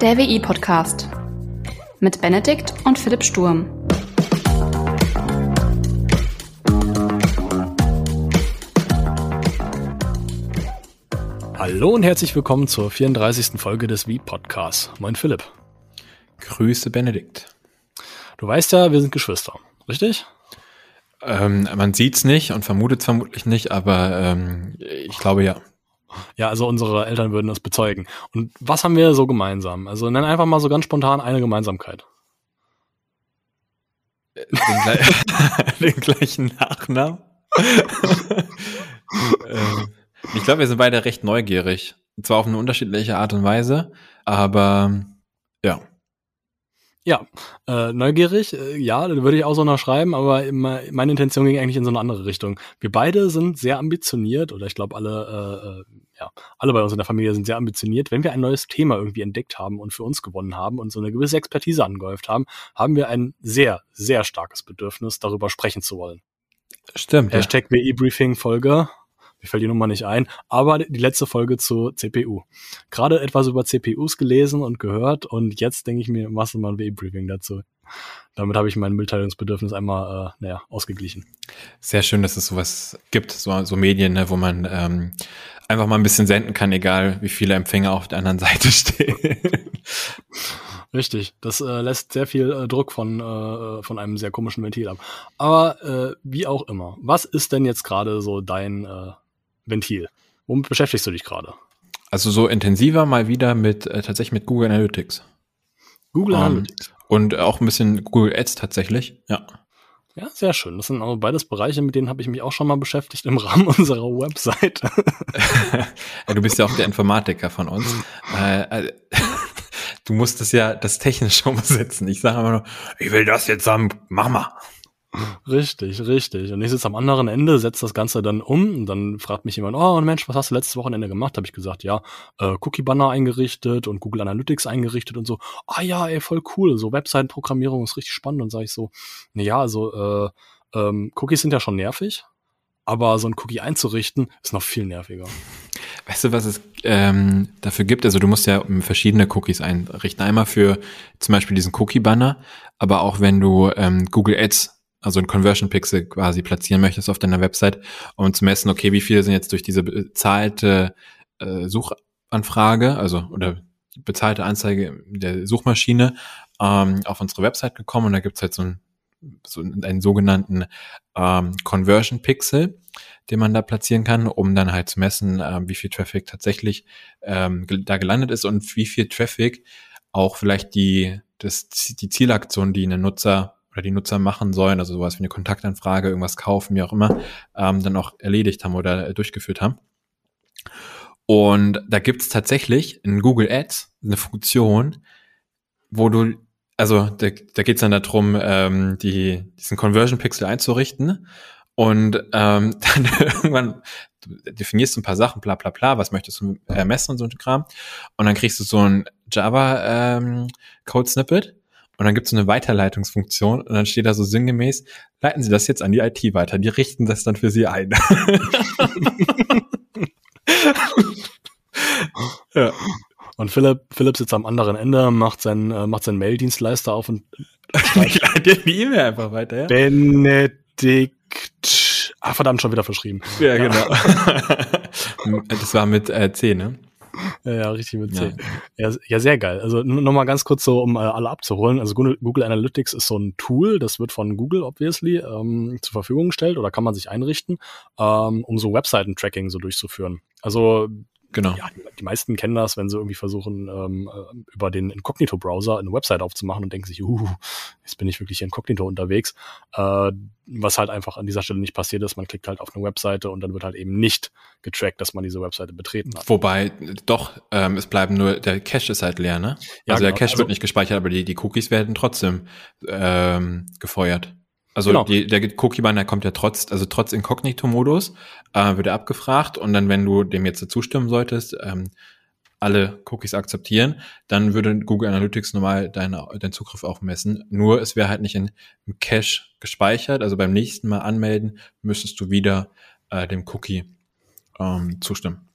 Der WI-Podcast mit Benedikt und Philipp Sturm. Hallo und herzlich willkommen zur 34. Folge des WI-Podcasts. Moin Philipp. Grüße Benedikt. Du weißt ja, wir sind Geschwister, richtig? Ähm, man sieht's nicht und vermutet vermutlich nicht, aber ähm, ich glaube ja. Ja, also unsere Eltern würden das bezeugen. Und was haben wir so gemeinsam? Also nenn einfach mal so ganz spontan eine Gemeinsamkeit. Den, gle den gleichen Nachnamen. ähm, ich glaube, wir sind beide recht neugierig. Zwar auf eine unterschiedliche Art und Weise, aber ja. Ja, äh, neugierig, äh, ja, würde ich auch so noch schreiben, aber immer, meine Intention ging eigentlich in so eine andere Richtung. Wir beide sind sehr ambitioniert, oder ich glaube alle, äh, äh, ja, alle bei uns in der Familie sind sehr ambitioniert. Wenn wir ein neues Thema irgendwie entdeckt haben und für uns gewonnen haben und so eine gewisse Expertise angehäuft haben, haben wir ein sehr, sehr starkes Bedürfnis, darüber sprechen zu wollen. Stimmt. Hashtag ja. WI-Briefing-Folge mir fällt die Nummer nicht ein, aber die letzte Folge zu CPU. Gerade etwas über CPUs gelesen und gehört und jetzt denke ich mir, machst du mal ein WE-Briefing dazu. Damit habe ich mein Mitteilungsbedürfnis einmal, äh, naja, ausgeglichen. Sehr schön, dass es sowas gibt, so, so Medien, ne, wo man ähm, einfach mal ein bisschen senden kann, egal wie viele Empfänger auf der anderen Seite stehen. Richtig, das äh, lässt sehr viel äh, Druck von, äh, von einem sehr komischen Ventil ab. Aber äh, wie auch immer, was ist denn jetzt gerade so dein äh, Ventil. Womit beschäftigst du dich gerade? Also so intensiver mal wieder mit äh, tatsächlich mit Google Analytics. Google ähm, Analytics. Und auch ein bisschen Google Ads tatsächlich, ja. Ja, sehr schön. Das sind also beides Bereiche, mit denen habe ich mich auch schon mal beschäftigt im Rahmen unserer Website. du bist ja auch der Informatiker von uns. äh, äh du musst das ja das technisch umsetzen. Ich sage immer nur, ich will das jetzt haben, mach mal. Richtig, richtig. Und ich sitze am anderen Ende, setze das Ganze dann um und dann fragt mich jemand, oh Mensch, was hast du letztes Wochenende gemacht? Habe ich gesagt, ja, äh, Cookie-Banner eingerichtet und Google Analytics eingerichtet und so. Ah ja, ey, voll cool. So Webseitenprogrammierung ist richtig spannend. Und sage ich so, na ja, also äh, ähm, Cookies sind ja schon nervig, aber so ein Cookie einzurichten ist noch viel nerviger. Weißt du, was es ähm, dafür gibt? Also du musst ja verschiedene Cookies einrichten. Einmal für zum Beispiel diesen Cookie-Banner, aber auch wenn du ähm, Google Ads also ein Conversion Pixel quasi platzieren möchtest auf deiner Website, um zu messen, okay, wie viele sind jetzt durch diese bezahlte äh, Suchanfrage, also oder bezahlte Anzeige der Suchmaschine ähm, auf unsere Website gekommen. Und da gibt's halt so, ein, so einen sogenannten ähm, Conversion Pixel, den man da platzieren kann, um dann halt zu messen, äh, wie viel Traffic tatsächlich ähm, da gelandet ist und wie viel Traffic auch vielleicht die, das, die Zielaktion, die ein Nutzer oder die Nutzer machen sollen, also sowas wie eine Kontaktanfrage, irgendwas kaufen, wie auch immer, ähm, dann auch erledigt haben oder äh, durchgeführt haben. Und da gibt's tatsächlich in Google Ads eine Funktion, wo du, also da, da geht's dann darum, ähm, die, diesen Conversion Pixel einzurichten und ähm, dann irgendwann definierst du ein paar Sachen, bla bla bla, was möchtest du äh, messen und so ein Kram. Und dann kriegst du so ein Java ähm, Code Snippet und dann gibt es so eine Weiterleitungsfunktion und dann steht da so sinngemäß, leiten Sie das jetzt an die IT weiter, die richten das dann für Sie ein. ja. Und Philipp, Philipp sitzt am anderen Ende, macht seinen, äh, macht seinen Mail-Dienstleister auf und ich leite die E-Mail einfach weiter, ja? Benedikt. Ah, verdammt, schon wieder verschrieben. Ja, genau. das war mit äh, C, ne? Ja, ja, richtig mit C. Ja. ja, sehr geil. Also nochmal ganz kurz so, um äh, alle abzuholen. Also Google Analytics ist so ein Tool, das wird von Google obviously ähm, zur Verfügung gestellt oder kann man sich einrichten, ähm, um so Webseiten-Tracking so durchzuführen. Also Genau. Ja, die, die, meisten kennen das, wenn sie irgendwie versuchen, ähm, äh, über den Incognito-Browser eine Website aufzumachen und denken sich, uh, jetzt bin ich wirklich inkognito unterwegs. Äh, was halt einfach an dieser Stelle nicht passiert ist, man klickt halt auf eine Webseite und dann wird halt eben nicht getrackt, dass man diese Webseite betreten hat. Wobei, doch, ähm, es bleiben nur, der Cache ist halt leer, ne? Ja, also genau. der Cache also, wird nicht gespeichert, aber die, die Cookies werden trotzdem ähm, gefeuert. Also genau. die, der Cookie-Banner kommt ja trotz, also trotz Inkognito-Modus, äh, wird er abgefragt und dann, wenn du dem jetzt zustimmen solltest, ähm, alle Cookies akzeptieren, dann würde Google Analytics normal deinen dein Zugriff auch messen. Nur es wäre halt nicht in, im Cache gespeichert. Also beim nächsten Mal anmelden müsstest du wieder äh, dem Cookie ähm, zustimmen.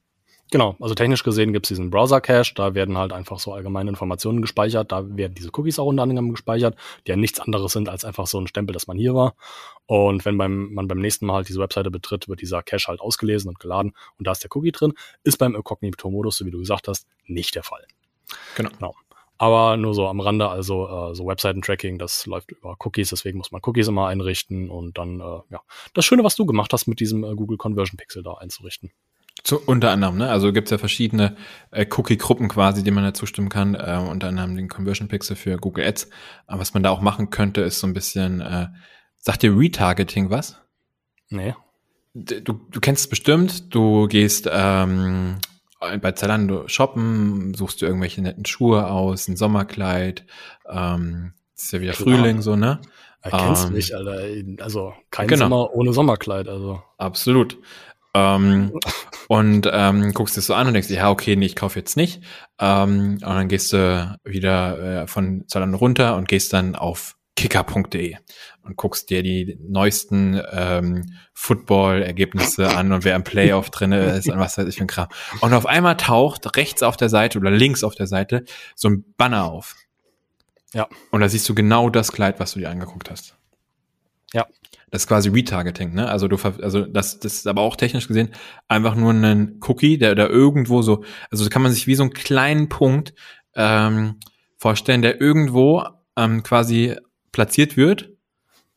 Genau, also technisch gesehen gibt es diesen Browser-Cache, da werden halt einfach so allgemeine Informationen gespeichert, da werden diese Cookies auch unter anderem gespeichert, die ja nichts anderes sind als einfach so ein Stempel, dass man hier war. Und wenn beim, man beim nächsten Mal halt diese Webseite betritt, wird dieser Cache halt ausgelesen und geladen und da ist der Cookie drin. Ist beim Incognito-Modus, so wie du gesagt hast, nicht der Fall. Genau. genau. Aber nur so am Rande, also äh, so Webseiten-Tracking, das läuft über Cookies, deswegen muss man Cookies immer einrichten und dann, äh, ja, das Schöne, was du gemacht hast, mit diesem äh, Google Conversion Pixel da einzurichten. Zu, unter anderem, ne? Also gibt's ja verschiedene äh, Cookie-Gruppen quasi, denen man da zustimmen kann. Äh, unter anderem den Conversion Pixel für Google Ads. Aber was man da auch machen könnte, ist so ein bisschen, äh, sagt dir Retargeting was? Nee. Du, du kennst es bestimmt, du gehst ähm, bei Zalando shoppen, suchst du irgendwelche netten Schuhe aus, ein Sommerkleid, ähm, ist ja wieder Klar. Frühling so, ne? Erkennst ähm, mich, Alter. Also kein genau. Sommer ohne Sommerkleid, also. Absolut. Ähm, und ähm, guckst es so an und denkst, ja, okay, nee, ich kaufe jetzt nicht. Ähm, und dann gehst du wieder äh, von Zalando runter und gehst dann auf kicker.de und guckst dir die neuesten ähm, Football-Ergebnisse an und wer im Playoff drinne ist und was weiß ich für ein Kram. Und auf einmal taucht rechts auf der Seite oder links auf der Seite so ein Banner auf. Ja. Und da siehst du genau das Kleid, was du dir angeguckt hast. Ja. Das ist quasi Retargeting, ne? Also du, also das, das ist aber auch technisch gesehen einfach nur ein Cookie, der da irgendwo so, also kann man sich wie so einen kleinen Punkt ähm, vorstellen, der irgendwo ähm, quasi platziert wird.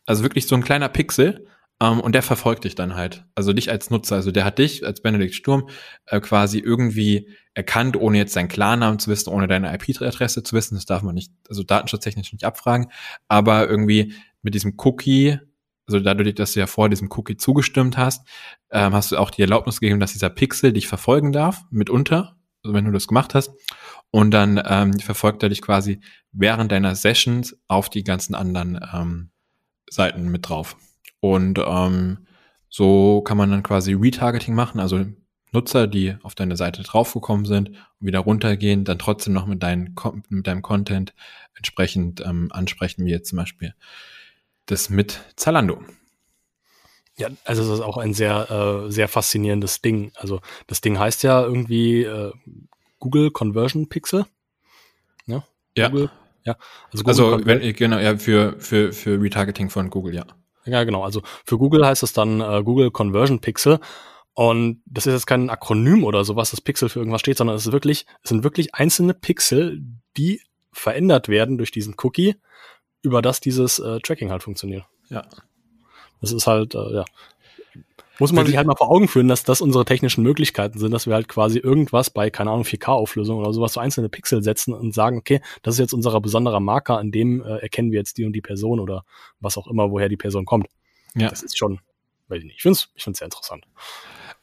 Also wirklich so ein kleiner Pixel. Ähm, und der verfolgt dich dann halt. Also dich als Nutzer. Also der hat dich als Benedikt Sturm äh, quasi irgendwie erkannt, ohne jetzt seinen Klarnamen zu wissen, ohne deine IP-Adresse zu wissen. Das darf man nicht, also datenschutztechnisch nicht abfragen. Aber irgendwie mit diesem Cookie also dadurch, dass du ja vor diesem Cookie zugestimmt hast, ähm, hast du auch die Erlaubnis gegeben, dass dieser Pixel dich verfolgen darf, mitunter, also wenn du das gemacht hast. Und dann ähm, verfolgt er dich quasi während deiner Sessions auf die ganzen anderen ähm, Seiten mit drauf. Und ähm, so kann man dann quasi Retargeting machen, also Nutzer, die auf deine Seite draufgekommen sind und wieder runtergehen, dann trotzdem noch mit, dein, mit deinem Content entsprechend ähm, ansprechen, wie jetzt zum Beispiel das mit Zalando. Ja, also das ist auch ein sehr, äh, sehr faszinierendes Ding. Also das Ding heißt ja irgendwie äh, Google Conversion Pixel. Ja. ja. Google, ja. Also, Google also wenn, genau, ja, für, für, für Retargeting von Google, ja. Ja, genau. Also für Google heißt es dann äh, Google Conversion Pixel. Und das ist jetzt kein Akronym oder sowas, das Pixel für irgendwas steht, sondern es ist wirklich, es sind wirklich einzelne Pixel, die verändert werden durch diesen Cookie über das dieses äh, Tracking halt funktioniert. Ja. Das ist halt, äh, ja. Muss man sich halt mal vor Augen führen, dass das unsere technischen Möglichkeiten sind, dass wir halt quasi irgendwas bei, keine Ahnung, 4K-Auflösung oder sowas, so einzelne Pixel setzen und sagen, okay, das ist jetzt unser besonderer Marker, an dem äh, erkennen wir jetzt die und die Person oder was auch immer, woher die Person kommt. Ja. Das ist schon, weiß ich nicht, ich finde es ich find's sehr interessant.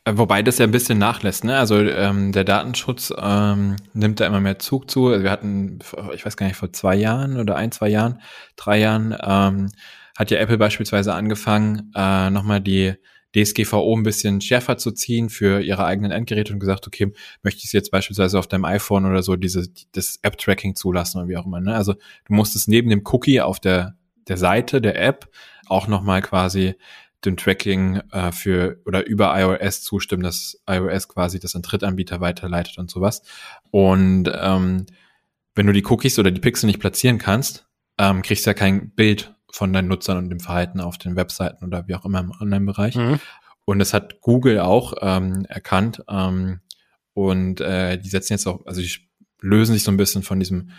Äh, wobei das ja ein bisschen nachlässt, ne? Also ähm, der Datenschutz ähm, nimmt da immer mehr Zug zu. Also wir hatten, ich weiß gar nicht, vor zwei Jahren oder ein, zwei Jahren, drei Jahren, ähm, hat ja Apple beispielsweise angefangen, äh, nochmal die DSGVO ein bisschen schärfer zu ziehen für ihre eigenen Endgeräte und gesagt, okay, möchte ich jetzt beispielsweise auf deinem iPhone oder so diese, das App-Tracking zulassen oder wie auch immer. Ne? Also du musstest neben dem Cookie auf der, der Seite der App auch nochmal quasi dem Tracking äh, für oder über iOS zustimmen, dass iOS quasi das an Drittanbieter weiterleitet und sowas. Und ähm, wenn du die Cookies oder die Pixel nicht platzieren kannst, ähm, kriegst du ja kein Bild von deinen Nutzern und dem Verhalten auf den Webseiten oder wie auch immer im Online-Bereich. Mhm. Und das hat Google auch ähm, erkannt. Ähm, und äh, die setzen jetzt auch, also die lösen sich so ein bisschen von diesem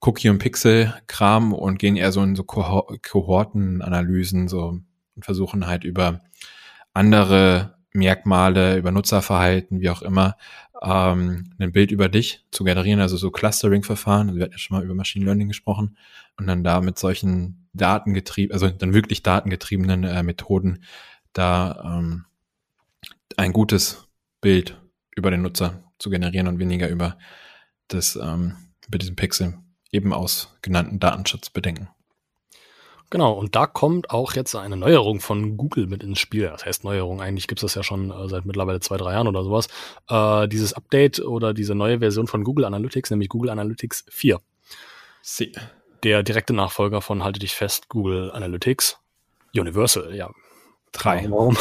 Cookie- und Pixel-Kram und gehen eher so in so Kohortenanalysen, so und versuchen halt über andere Merkmale, über Nutzerverhalten, wie auch immer, ähm, ein Bild über dich zu generieren, also so Clustering-Verfahren. Also wir hatten ja schon mal über Machine Learning gesprochen und dann da mit solchen datengetrieben, also dann wirklich datengetriebenen äh, Methoden da ähm, ein gutes Bild über den Nutzer zu generieren und weniger über das ähm, über diesen Pixel eben aus genannten Datenschutzbedenken. Genau, und da kommt auch jetzt eine Neuerung von Google mit ins Spiel. Das heißt Neuerung, eigentlich gibt es das ja schon äh, seit mittlerweile zwei, drei Jahren oder sowas. Äh, dieses Update oder diese neue Version von Google Analytics, nämlich Google Analytics 4. Sie. Der direkte Nachfolger von, halte dich fest, Google Analytics. Universal, ja. Drei. Warum?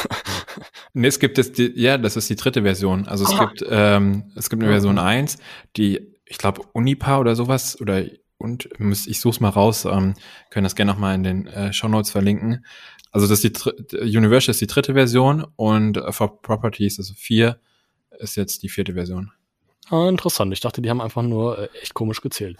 nee, es gibt es, die, ja, das ist die dritte Version. Also es ah. gibt, ähm, es gibt eine Version 1, die, ich glaube, Unipa oder sowas, oder und ich suche es mal raus, ähm, können das gerne nochmal in den äh, Show Notes verlinken. Also das ist die Universal ist die dritte Version und äh, for Properties, also vier, ist jetzt die vierte Version. Ah, interessant. Ich dachte, die haben einfach nur äh, echt komisch gezählt.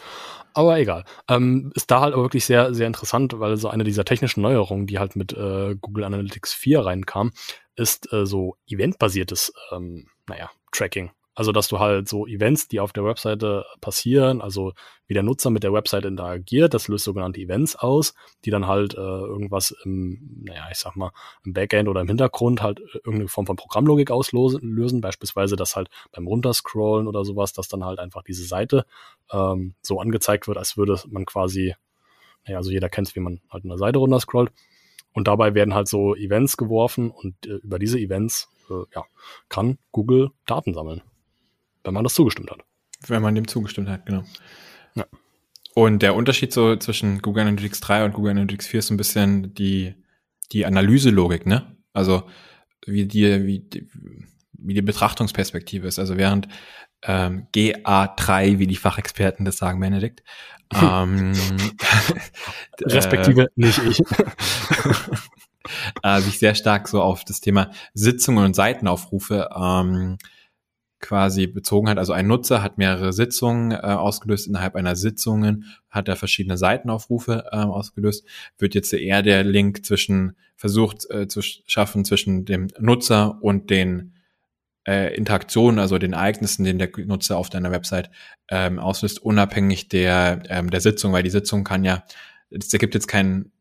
Aber egal. Ähm, ist da halt auch wirklich sehr, sehr interessant, weil so eine dieser technischen Neuerungen, die halt mit äh, Google Analytics 4 reinkam, ist äh, so eventbasiertes, ähm, naja, Tracking. Also, dass du halt so Events, die auf der Webseite passieren, also wie der Nutzer mit der Webseite interagiert, das löst sogenannte Events aus, die dann halt äh, irgendwas im, naja, ich sag mal, im Backend oder im Hintergrund halt äh, irgendeine Form von Programmlogik auslösen, beispielsweise, dass halt beim Runterscrollen oder sowas, dass dann halt einfach diese Seite ähm, so angezeigt wird, als würde man quasi, naja, also jeder kennt es, wie man halt eine Seite runterscrollt. Und dabei werden halt so Events geworfen und äh, über diese Events äh, ja, kann Google Daten sammeln wenn man das zugestimmt hat. Wenn man dem zugestimmt hat, genau. Ja. Und der Unterschied so zwischen Google Analytics 3 und Google Analytics 4 ist so ein bisschen die, die Analyselogik, ne? Also wie die, wie, die, wie die Betrachtungsperspektive ist. Also während ähm, GA3, wie die Fachexperten das sagen, Benedikt, ähm, respektive äh, nicht ich, äh, sich sehr stark so auf das Thema Sitzungen und Seitenaufrufe ähm, quasi bezogen hat. Also ein Nutzer hat mehrere Sitzungen äh, ausgelöst. Innerhalb einer Sitzungen hat er verschiedene Seitenaufrufe äh, ausgelöst. Wird jetzt eher der Link zwischen versucht äh, zu schaffen zwischen dem Nutzer und den äh, Interaktionen, also den Ereignissen, den der Nutzer auf deiner Website ähm, auslöst, unabhängig der ähm, der Sitzung, weil die Sitzung kann ja, es ergibt jetzt kein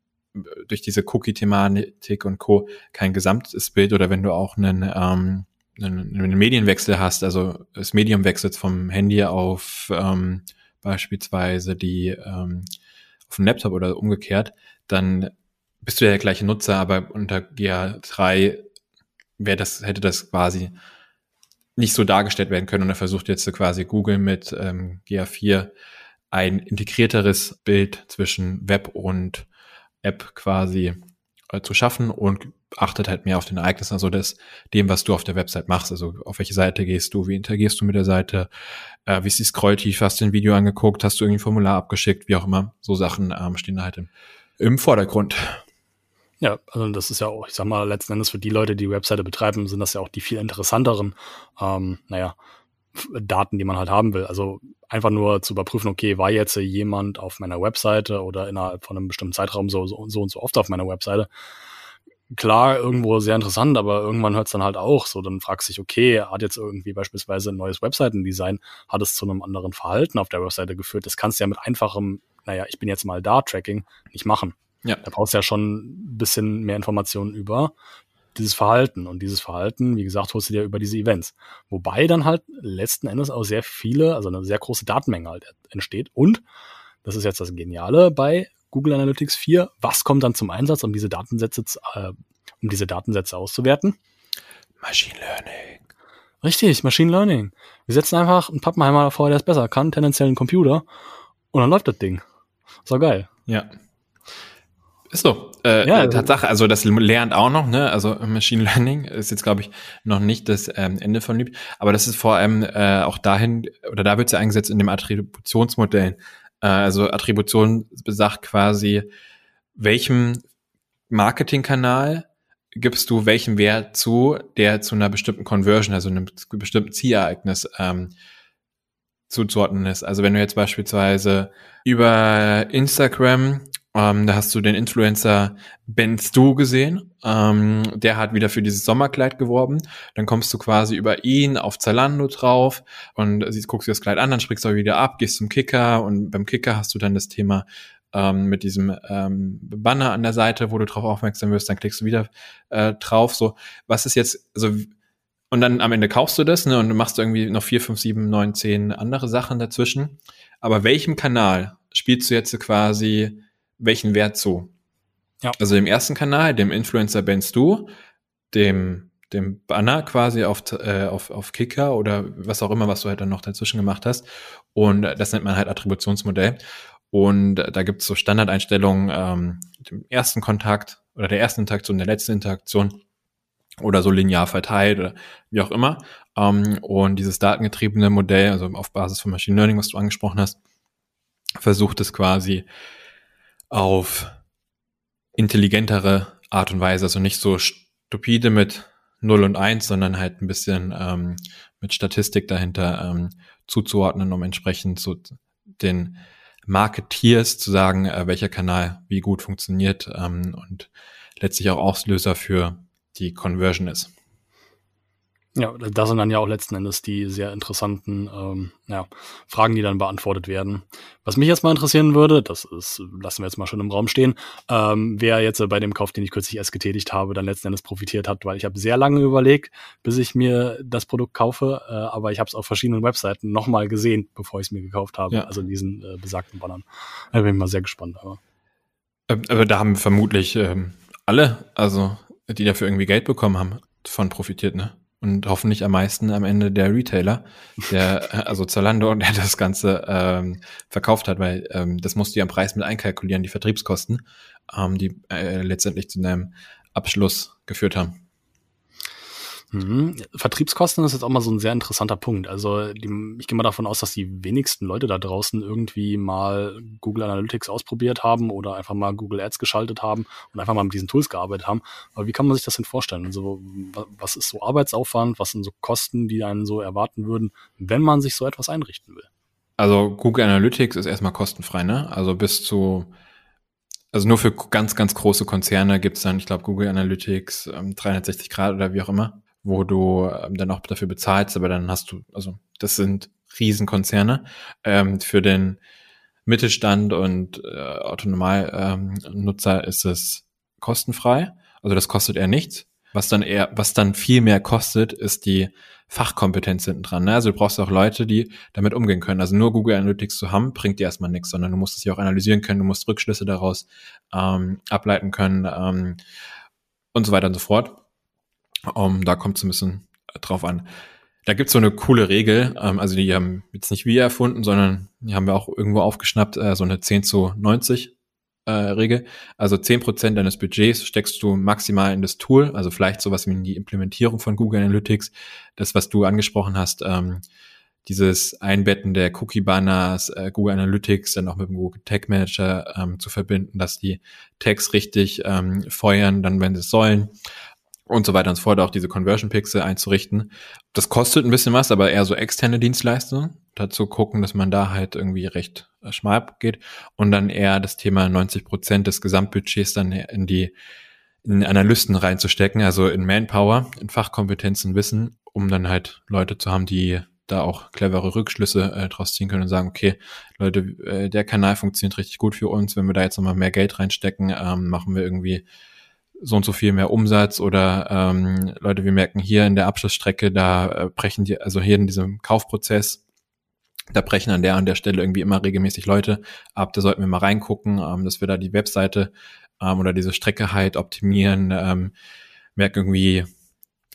durch diese Cookie-Thematik und Co. kein gesamtes Bild oder wenn du auch einen ähm, einen, einen Medienwechsel hast, also das Medium wechselt vom Handy auf ähm, beispielsweise die ähm, auf den Laptop oder umgekehrt, dann bist du ja der gleiche Nutzer, aber unter GA3 wäre das, hätte das quasi nicht so dargestellt werden können und er versucht jetzt quasi Google mit ähm, GA4 ein integrierteres Bild zwischen Web und App quasi äh, zu schaffen und achtet halt mehr auf den Ereignissen, also das, dem, was du auf der Website machst. Also auf welche Seite gehst du, wie interagierst du mit der Seite, äh, wie ist die Scrolltief, hast du ein Video angeguckt, hast du irgendwie ein Formular abgeschickt, wie auch immer. So Sachen ähm, stehen halt im, im Vordergrund. Ja, also das ist ja auch, ich sag mal, letzten Endes für die Leute, die Webseite betreiben, sind das ja auch die viel interessanteren, ähm, naja, Daten, die man halt haben will. Also einfach nur zu überprüfen, okay, war jetzt jemand auf meiner Webseite oder innerhalb von einem bestimmten Zeitraum so, so, so und so oft auf meiner Webseite. Klar, irgendwo sehr interessant, aber irgendwann hört es dann halt auch so. Dann fragst du dich, okay, hat jetzt irgendwie beispielsweise ein neues Webseitendesign, hat es zu einem anderen Verhalten auf der Webseite geführt? Das kannst du ja mit einfachem, naja, ich bin jetzt mal da Tracking nicht machen. Ja. Da brauchst du ja schon ein bisschen mehr Informationen über dieses Verhalten. Und dieses Verhalten, wie gesagt, holst du dir über diese Events. Wobei dann halt letzten Endes auch sehr viele, also eine sehr große Datenmenge halt entsteht. Und, das ist jetzt das Geniale bei Google Analytics 4, was kommt dann zum Einsatz, um diese Datensätze, äh, um diese Datensätze auszuwerten? Machine Learning. Richtig, Machine Learning. Wir setzen einfach einen Pappenheimer davor, der es besser kann, tendenziell einen Computer, und dann läuft das Ding. So geil. Ja. Ist so. Äh, ja, äh, Tatsache, also das lernt auch noch, ne? Also Machine Learning ist jetzt, glaube ich, noch nicht das ähm, Ende von Lieb, aber das ist vor allem äh, auch dahin, oder da wird es ja eingesetzt in dem Attributionsmodell. Äh, also Attribution besagt quasi, welchem Marketingkanal gibst du welchen Wert zu, der zu einer bestimmten Conversion, also einem bestimmten Zierereignis ähm, zuzuordnen ist. Also wenn du jetzt beispielsweise über Instagram ähm, da hast du den Influencer Ben Stu gesehen. Ähm, der hat wieder für dieses Sommerkleid geworben. Dann kommst du quasi über ihn auf Zalando drauf und guckst dir das Kleid an, dann sprichst du wieder ab, gehst zum Kicker und beim Kicker hast du dann das Thema ähm, mit diesem ähm, Banner an der Seite, wo du drauf aufmerksam wirst, dann klickst du wieder äh, drauf. So, was ist jetzt, also und dann am Ende kaufst du das, ne, und machst irgendwie noch vier, fünf, sieben, neun, zehn andere Sachen dazwischen. Aber welchem Kanal spielst du jetzt quasi welchen Wert zu. Ja. Also dem ersten Kanal, dem Influencer bennst du, dem, dem Banner quasi auf, äh, auf, auf Kicker oder was auch immer, was du halt dann noch dazwischen gemacht hast. Und das nennt man halt Attributionsmodell. Und da gibt's so Standardeinstellungen, ähm, dem ersten Kontakt oder der ersten Interaktion, der letzten Interaktion oder so linear verteilt oder wie auch immer. Ähm, und dieses datengetriebene Modell, also auf Basis von Machine Learning, was du angesprochen hast, versucht es quasi auf intelligentere Art und Weise, also nicht so stupide mit 0 und 1, sondern halt ein bisschen ähm, mit Statistik dahinter ähm, zuzuordnen, um entsprechend so den Marketeers zu sagen, äh, welcher Kanal wie gut funktioniert ähm, und letztlich auch Auslöser für die Conversion ist. Ja, da sind dann ja auch letzten Endes die sehr interessanten ähm, ja, Fragen, die dann beantwortet werden. Was mich jetzt mal interessieren würde, das ist, lassen wir jetzt mal schon im Raum stehen, ähm, wer jetzt bei dem Kauf, den ich kürzlich erst getätigt habe, dann letzten Endes profitiert hat, weil ich habe sehr lange überlegt, bis ich mir das Produkt kaufe, äh, aber ich habe es auf verschiedenen Webseiten nochmal gesehen, bevor ich es mir gekauft habe, ja. also in diesen äh, besagten Bannern. Da bin ich mal sehr gespannt. Aber, ähm, aber da haben vermutlich ähm, alle, also die dafür irgendwie Geld bekommen haben, von profitiert, ne? Und hoffentlich am meisten am Ende der Retailer, der, äh, also Zalando, der das Ganze ähm, verkauft hat, weil ähm, das musst du ja am Preis mit einkalkulieren, die Vertriebskosten, ähm, die äh, letztendlich zu einem Abschluss geführt haben. Mhm. Vertriebskosten ist jetzt auch mal so ein sehr interessanter Punkt. Also die, ich gehe mal davon aus, dass die wenigsten Leute da draußen irgendwie mal Google Analytics ausprobiert haben oder einfach mal Google Ads geschaltet haben und einfach mal mit diesen Tools gearbeitet haben. Aber wie kann man sich das denn vorstellen? Also was ist so Arbeitsaufwand? Was sind so Kosten, die einen so erwarten würden, wenn man sich so etwas einrichten will? Also Google Analytics ist erstmal kostenfrei, ne? Also bis zu also nur für ganz, ganz große Konzerne gibt's dann, ich glaube, Google Analytics, ähm, 360 Grad oder wie auch immer wo du ähm, dann auch dafür bezahlst, aber dann hast du, also das sind Riesenkonzerne. Ähm, für den Mittelstand und äh, Autonomalnutzer ähm, ist es kostenfrei. Also das kostet eher nichts. Was dann eher, was dann viel mehr kostet, ist die Fachkompetenz hinten dran. Ne? Also du brauchst auch Leute, die damit umgehen können. Also nur Google Analytics zu haben, bringt dir erstmal nichts, sondern du musst es ja auch analysieren können, du musst Rückschlüsse daraus ähm, ableiten können ähm, und so weiter und so fort. Um, da kommt es ein bisschen drauf an. Da gibt's so eine coole Regel, ähm, also die haben jetzt nicht wir erfunden, sondern die haben wir auch irgendwo aufgeschnappt, äh, so eine 10 zu 90 äh, Regel. Also 10 Prozent deines Budgets steckst du maximal in das Tool, also vielleicht sowas wie in die Implementierung von Google Analytics, das, was du angesprochen hast, ähm, dieses Einbetten der Cookie-Banners, äh, Google Analytics dann auch mit dem Google Tag Manager ähm, zu verbinden, dass die Tags richtig ähm, feuern, dann wenn sie es sollen und so weiter und so fort, auch diese Conversion Pixel einzurichten. Das kostet ein bisschen was, aber eher so externe Dienstleistungen. Dazu gucken, dass man da halt irgendwie recht äh, schmal geht und dann eher das Thema 90 Prozent des Gesamtbudgets dann in die in Analysten reinzustecken, also in Manpower, in Fachkompetenzen, Wissen, um dann halt Leute zu haben, die da auch clevere Rückschlüsse äh, draus ziehen können und sagen, okay, Leute, äh, der Kanal funktioniert richtig gut für uns, wenn wir da jetzt nochmal mehr Geld reinstecken, ähm, machen wir irgendwie so und so viel mehr Umsatz oder ähm, Leute, wir merken hier in der Abschlussstrecke, da äh, brechen die, also hier in diesem Kaufprozess, da brechen an der an der Stelle irgendwie immer regelmäßig Leute ab, da sollten wir mal reingucken, ähm, dass wir da die Webseite ähm, oder diese Strecke halt optimieren, ähm, merken irgendwie,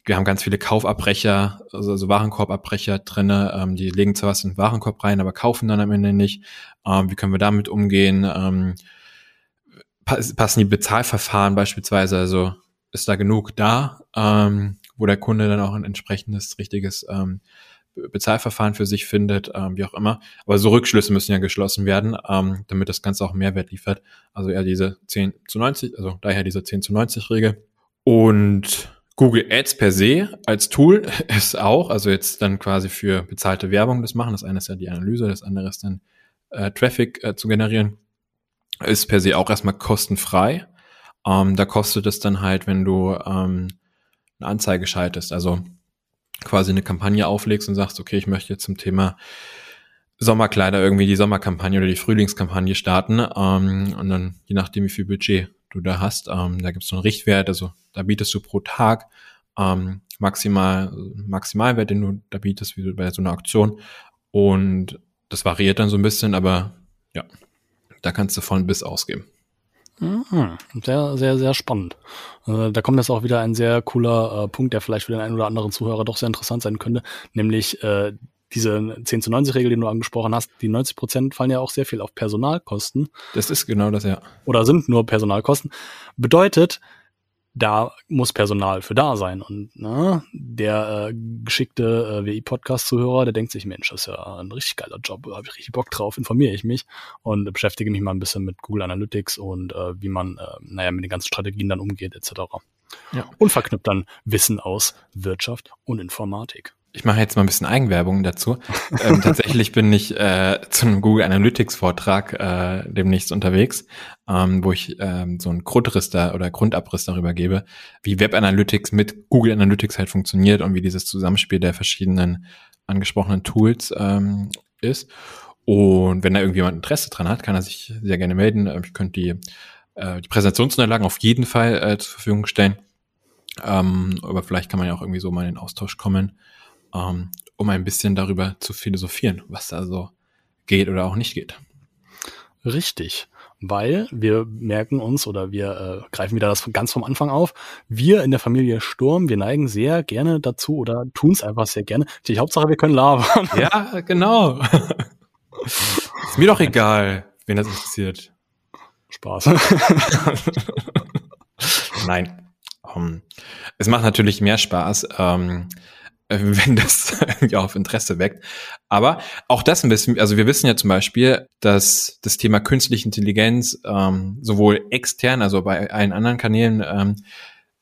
wir haben ganz viele Kaufabbrecher, also, also Warenkorbabbrecher drinne, ähm, die legen zwar was in den Warenkorb rein, aber kaufen dann am Ende nicht. Ähm, wie können wir damit umgehen? Ähm, passen die Bezahlverfahren beispielsweise, also ist da genug da, ähm, wo der Kunde dann auch ein entsprechendes richtiges ähm, Bezahlverfahren für sich findet, ähm, wie auch immer. Aber so Rückschlüsse müssen ja geschlossen werden, ähm, damit das Ganze auch Mehrwert liefert. Also eher diese 10 zu 90, also daher diese 10 zu 90 Regel. Und Google Ads per se als Tool ist auch, also jetzt dann quasi für bezahlte Werbung das machen. Das eine ist ja die Analyse, das andere ist dann äh, Traffic äh, zu generieren ist per se auch erstmal kostenfrei. Ähm, da kostet es dann halt, wenn du ähm, eine Anzeige schaltest, also quasi eine Kampagne auflegst und sagst, okay, ich möchte jetzt zum Thema Sommerkleider irgendwie die Sommerkampagne oder die Frühlingskampagne starten. Ähm, und dann je nachdem, wie viel Budget du da hast, ähm, da gibt es so einen Richtwert, also da bietest du pro Tag ähm, maximal Maximalwert, den du da bietest, wie bei so einer Auktion. Und das variiert dann so ein bisschen, aber ja, da kannst du von bis ausgeben. Mhm. Sehr, sehr, sehr spannend. Äh, da kommt jetzt auch wieder ein sehr cooler äh, Punkt, der vielleicht für den einen oder anderen Zuhörer doch sehr interessant sein könnte, nämlich äh, diese 10 zu 90 Regel, die du angesprochen hast, die 90 Prozent fallen ja auch sehr viel auf Personalkosten. Das ist genau das, ja. Oder sind nur Personalkosten. Bedeutet, da muss Personal für da sein. Und ne, der äh, geschickte äh, WI-Podcast-Zuhörer, der denkt sich, Mensch, das ist ja ein richtig geiler Job, habe ich richtig Bock drauf, informiere ich mich und beschäftige mich mal ein bisschen mit Google Analytics und äh, wie man, äh, naja, mit den ganzen Strategien dann umgeht, etc. Ja. Und verknüpft dann Wissen aus Wirtschaft und Informatik ich mache jetzt mal ein bisschen Eigenwerbung dazu. ähm, tatsächlich bin ich äh, zu einem Google Analytics Vortrag äh, demnächst unterwegs, ähm, wo ich ähm, so einen Grundriss da oder Grundabriss darüber gebe, wie Web Analytics mit Google Analytics halt funktioniert und wie dieses Zusammenspiel der verschiedenen angesprochenen Tools ähm, ist. Und wenn da irgendjemand Interesse dran hat, kann er sich sehr gerne melden. Ähm, ich könnte die, äh, die Präsentationsunterlagen auf jeden Fall äh, zur Verfügung stellen. Ähm, aber vielleicht kann man ja auch irgendwie so mal in den Austausch kommen ähm, um ein bisschen darüber zu philosophieren, was da so geht oder auch nicht geht. Richtig, weil wir merken uns oder wir äh, greifen wieder das ganz vom Anfang auf. Wir in der Familie Sturm, wir neigen sehr gerne dazu oder tun es einfach sehr gerne. Die Hauptsache, wir können labern. Ja, genau. Ist mir doch egal, wen das interessiert. Spaß. Nein. Um, es macht natürlich mehr Spaß, ähm, wenn das irgendwie auf Interesse weckt. Aber auch das ein bisschen, also wir wissen ja zum Beispiel, dass das Thema künstliche Intelligenz ähm, sowohl extern, also bei allen anderen Kanälen ähm,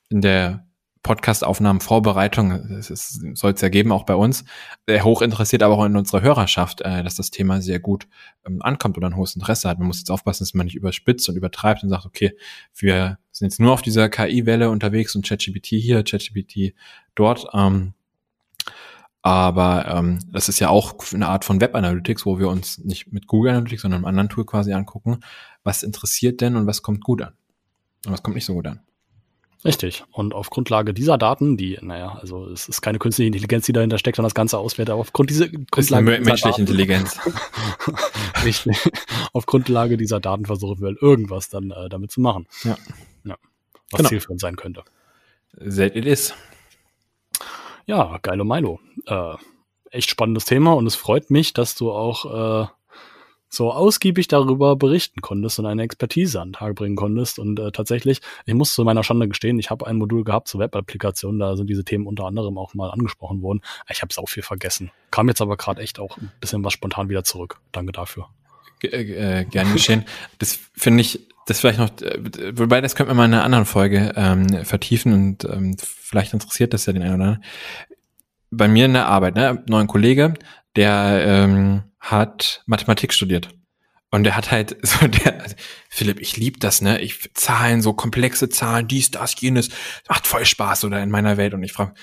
in der Podcast-Aufnahmen, Vorbereitung, soll es ja geben, auch bei uns, äh, hoch interessiert, aber auch in unserer Hörerschaft, äh, dass das Thema sehr gut ähm, ankommt oder ein hohes Interesse hat. Man muss jetzt aufpassen, dass man nicht überspitzt und übertreibt und sagt, okay, wir sind jetzt nur auf dieser KI-Welle unterwegs und ChatGPT hier, ChatGPT dort. Ähm, aber ähm, das ist ja auch eine Art von Web Analytics, wo wir uns nicht mit Google Analytics, sondern einem anderen Tool quasi angucken, was interessiert denn und was kommt gut an und was kommt nicht so gut an. Richtig. Und auf Grundlage dieser Daten, die, naja, also es ist keine künstliche Intelligenz, die dahinter steckt, sondern das Ganze auswertet, aber aufgrund dieser Grundlage. Ist menschliche Daten, Intelligenz. Richtig. auf Grundlage dieser Daten versuchen wir halt irgendwas dann äh, damit zu machen. Ja. ja. Was genau. zielführend sein könnte. Seht ihr das? Ja, geilo Milo. Äh, echt spannendes Thema und es freut mich, dass du auch äh, so ausgiebig darüber berichten konntest und eine Expertise an den Tag bringen konntest. Und äh, tatsächlich, ich muss zu meiner Schande gestehen, ich habe ein Modul gehabt zur Web-Applikation, da sind diese Themen unter anderem auch mal angesprochen worden. Ich habe es auch viel vergessen. Kam jetzt aber gerade echt auch ein bisschen was spontan wieder zurück. Danke dafür. G äh, gern geschehen. Das finde ich das vielleicht noch, äh, wobei das könnte man mal in einer anderen Folge ähm, vertiefen und ähm, vielleicht interessiert das ja den einen oder anderen. Bei mir in der Arbeit, ne, neuen Kollege, der ähm, hat Mathematik studiert. Und der hat halt so der, also, Philipp, ich lieb das, ne? Ich Zahlen, so komplexe Zahlen, dies, das, jenes, macht voll Spaß oder in meiner Welt. Und ich frage,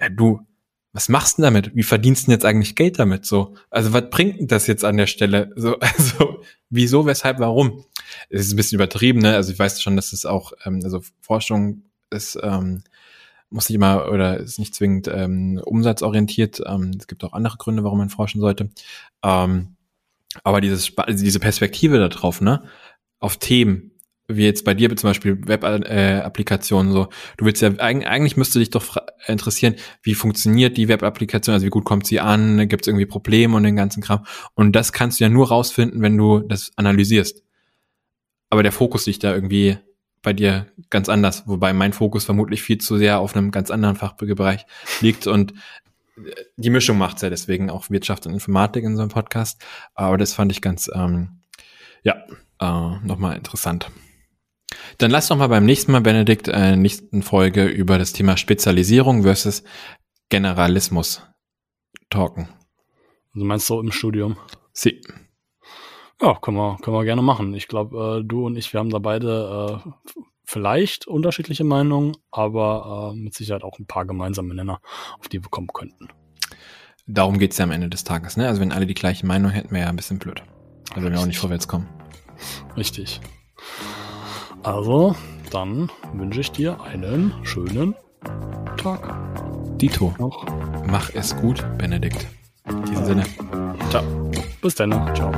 ja, du, was machst du damit? Wie verdienst du jetzt eigentlich Geld damit? So, also was bringt denn das jetzt an der Stelle? So, also wieso, weshalb, warum? Es ist ein bisschen übertrieben, ne? Also ich weiß schon, dass es auch, ähm, also Forschung ist, ähm, muss nicht immer oder ist nicht zwingend ähm, umsatzorientiert. Ähm, es gibt auch andere Gründe, warum man forschen sollte. Ähm, aber dieses, diese Perspektive darauf, ne, auf Themen, wie jetzt bei dir zum Beispiel Web-Applikationen so. Du willst ja, eigentlich müsste dich doch interessieren, wie funktioniert die Web-Applikation, also wie gut kommt sie an, gibt es irgendwie Probleme und den ganzen Kram. Und das kannst du ja nur rausfinden, wenn du das analysierst. Aber der Fokus liegt da irgendwie bei dir ganz anders, wobei mein Fokus vermutlich viel zu sehr auf einem ganz anderen Fachbereich liegt und die Mischung macht's ja deswegen auch Wirtschaft und Informatik in so einem Podcast. Aber das fand ich ganz, ähm, ja, äh, nochmal interessant. Dann lass doch mal beim nächsten Mal, Benedikt, in der nächsten Folge über das Thema Spezialisierung versus Generalismus talken. Also meinst du im Studium? Sie. Ja, können wir, können wir gerne machen. Ich glaube, äh, du und ich, wir haben da beide äh, vielleicht unterschiedliche Meinungen, aber äh, mit Sicherheit auch ein paar gemeinsame Nenner, auf die wir kommen könnten. Darum geht's ja am Ende des Tages, ne? Also wenn alle die gleiche Meinung hätten, wäre ja ein bisschen blöd. Also wenn wir auch nicht vorwärts kommen. Richtig. Also, dann wünsche ich dir einen schönen Tag. Dito. Noch. Mach es gut, Benedikt. In diesem Sinne. Ciao. Bis dann. Ciao.